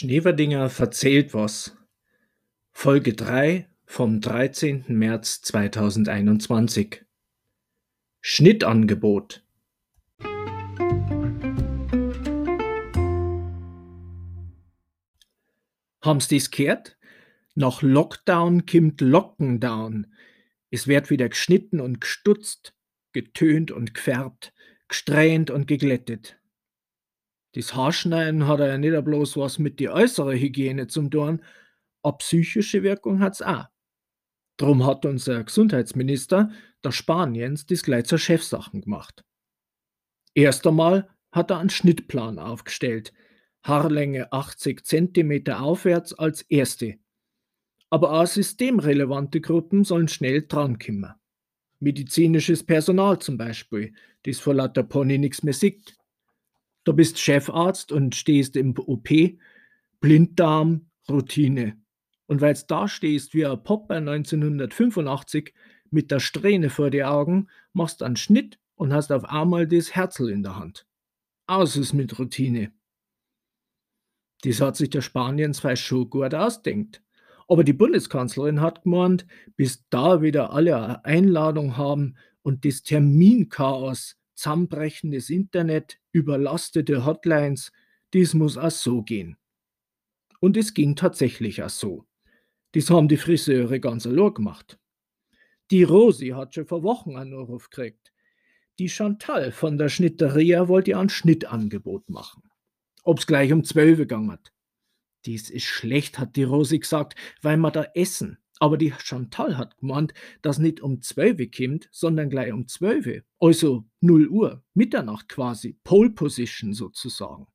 Schneewerdinger verzählt was. Folge 3 vom 13. März 2021. Schnittangebot. Haben's dies gehört? Nach Lockdown kimmt Lockendown. Es wird wieder geschnitten und gestutzt, getönt und gefärbt, gesträhnt und geglättet. Das Haarschneiden hat ja nicht bloß was mit die äußere Hygiene zum tun, a psychische Wirkung hat's auch. Drum hat unser Gesundheitsminister, der Spaniens, das gleich zur Chefsachen gemacht. Erst einmal hat er einen Schnittplan aufgestellt, Haarlänge 80 cm aufwärts als erste. Aber auch systemrelevante Gruppen sollen schnell drankommen. Medizinisches Personal zum Beispiel, das vor lauter Pony nichts mehr sieht. Du bist Chefarzt und stehst im OP, Blinddarm, Routine. Und weil's da stehst wie ein Popper 1985 mit der Strähne vor die Augen, machst einen Schnitt und hast auf einmal das Herzl in der Hand. Aus ist mit Routine. Das hat sich der Spanien zwar schon gut ausdenkt. Aber die Bundeskanzlerin hat gemeint, bis da wieder alle eine Einladung haben und das Terminchaos zusammenbrechendes Internet, überlastete Hotlines, dies muss auch so gehen. Und es ging tatsächlich auch so. Das haben die Friseure ganz allein gemacht. Die Rosi hat schon vor Wochen einen Anruf gekriegt. Die Chantal von der Schnitteria wollte ihr ein Schnittangebot machen. Ob's gleich um zwölf gegangen hat. Dies ist schlecht, hat die Rosi gesagt, weil wir da essen. Aber die Chantal hat gemeint, dass nicht um 12 kommt, sondern gleich um 12. Also 0 Uhr, Mitternacht quasi, Pole Position sozusagen.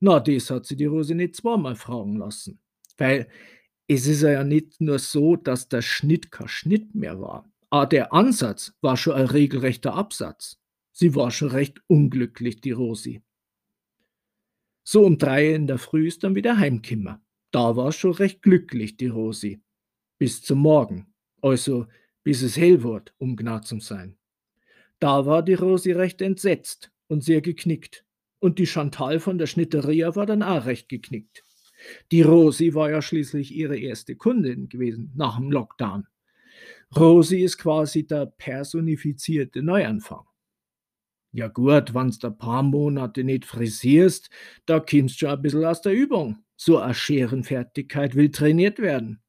Na, das hat sie die Rose nicht zweimal fragen lassen. Weil es ist ja nicht nur so, dass der Schnitt kein Schnitt mehr war. Aber der Ansatz war schon ein regelrechter Absatz. Sie war schon recht unglücklich, die Rosi. So um drei in der Früh ist dann wieder heimkimmer. Da war schon recht glücklich, die Rosi bis zum Morgen, also bis es hell wird, um genau zu sein. Da war die Rosi recht entsetzt und sehr geknickt. Und die Chantal von der Schnitteria war dann auch recht geknickt. Die Rosi war ja schließlich ihre erste Kundin gewesen nach dem Lockdown. Rosi ist quasi der personifizierte Neuanfang. Ja gut, wann's da paar Monate nicht frisierst, da kommst du ein bisschen aus der Übung. So eine Scherenfertigkeit will trainiert werden.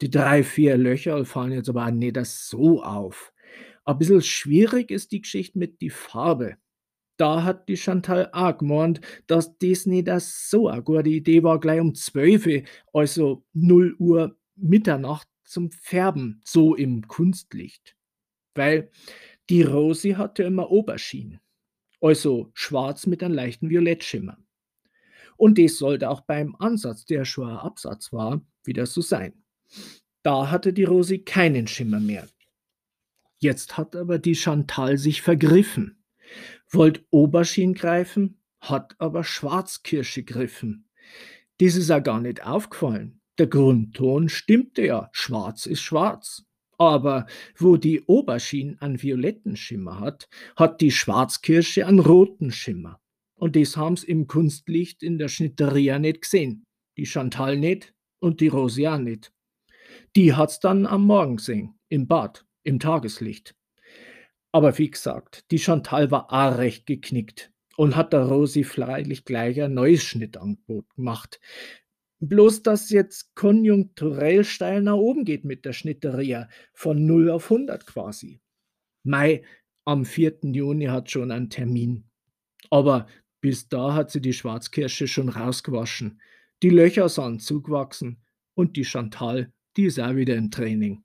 Die drei, vier Löcher fallen jetzt aber nicht so auf. Ein bisschen schwierig ist die Geschichte mit die Farbe. Da hat die Chantal auch gemeint, dass das nicht so eine gute Idee war, gleich um 12, also 0 Uhr Mitternacht zum Färben, so im Kunstlicht. Weil die Rosi hatte immer Oberschienen, also schwarz mit einem leichten Violettschimmer. Und das sollte auch beim Ansatz, der schon ein Absatz war, wieder so sein. Da hatte die Rosi keinen Schimmer mehr. Jetzt hat aber die Chantal sich vergriffen. Wollt Oberschien greifen, hat aber Schwarzkirsche griffen. Dies ist ja gar nicht aufgefallen. Der Grundton stimmte ja, schwarz ist schwarz. Aber wo die Oberschien einen violetten Schimmer hat, hat die Schwarzkirsche einen roten Schimmer. Und das haben's im Kunstlicht in der Schnitteria nicht gesehen. Die Chantal nicht und die Rosi auch nicht. Die hat's dann am Morgen gesehen, im Bad, im Tageslicht. Aber wie gesagt, die Chantal war auch recht geknickt und hat der Rosi freilich gleich ein neues Schnittangebot gemacht. Bloß, dass jetzt konjunkturell steil nach oben geht mit der Schnitteria, von 0 auf 100 quasi. Mai, am 4. Juni hat schon einen Termin. Aber bis da hat sie die Schwarzkirsche schon rausgewaschen. Die Löcher sind zugewachsen und die Chantal die ist auch wieder im Training.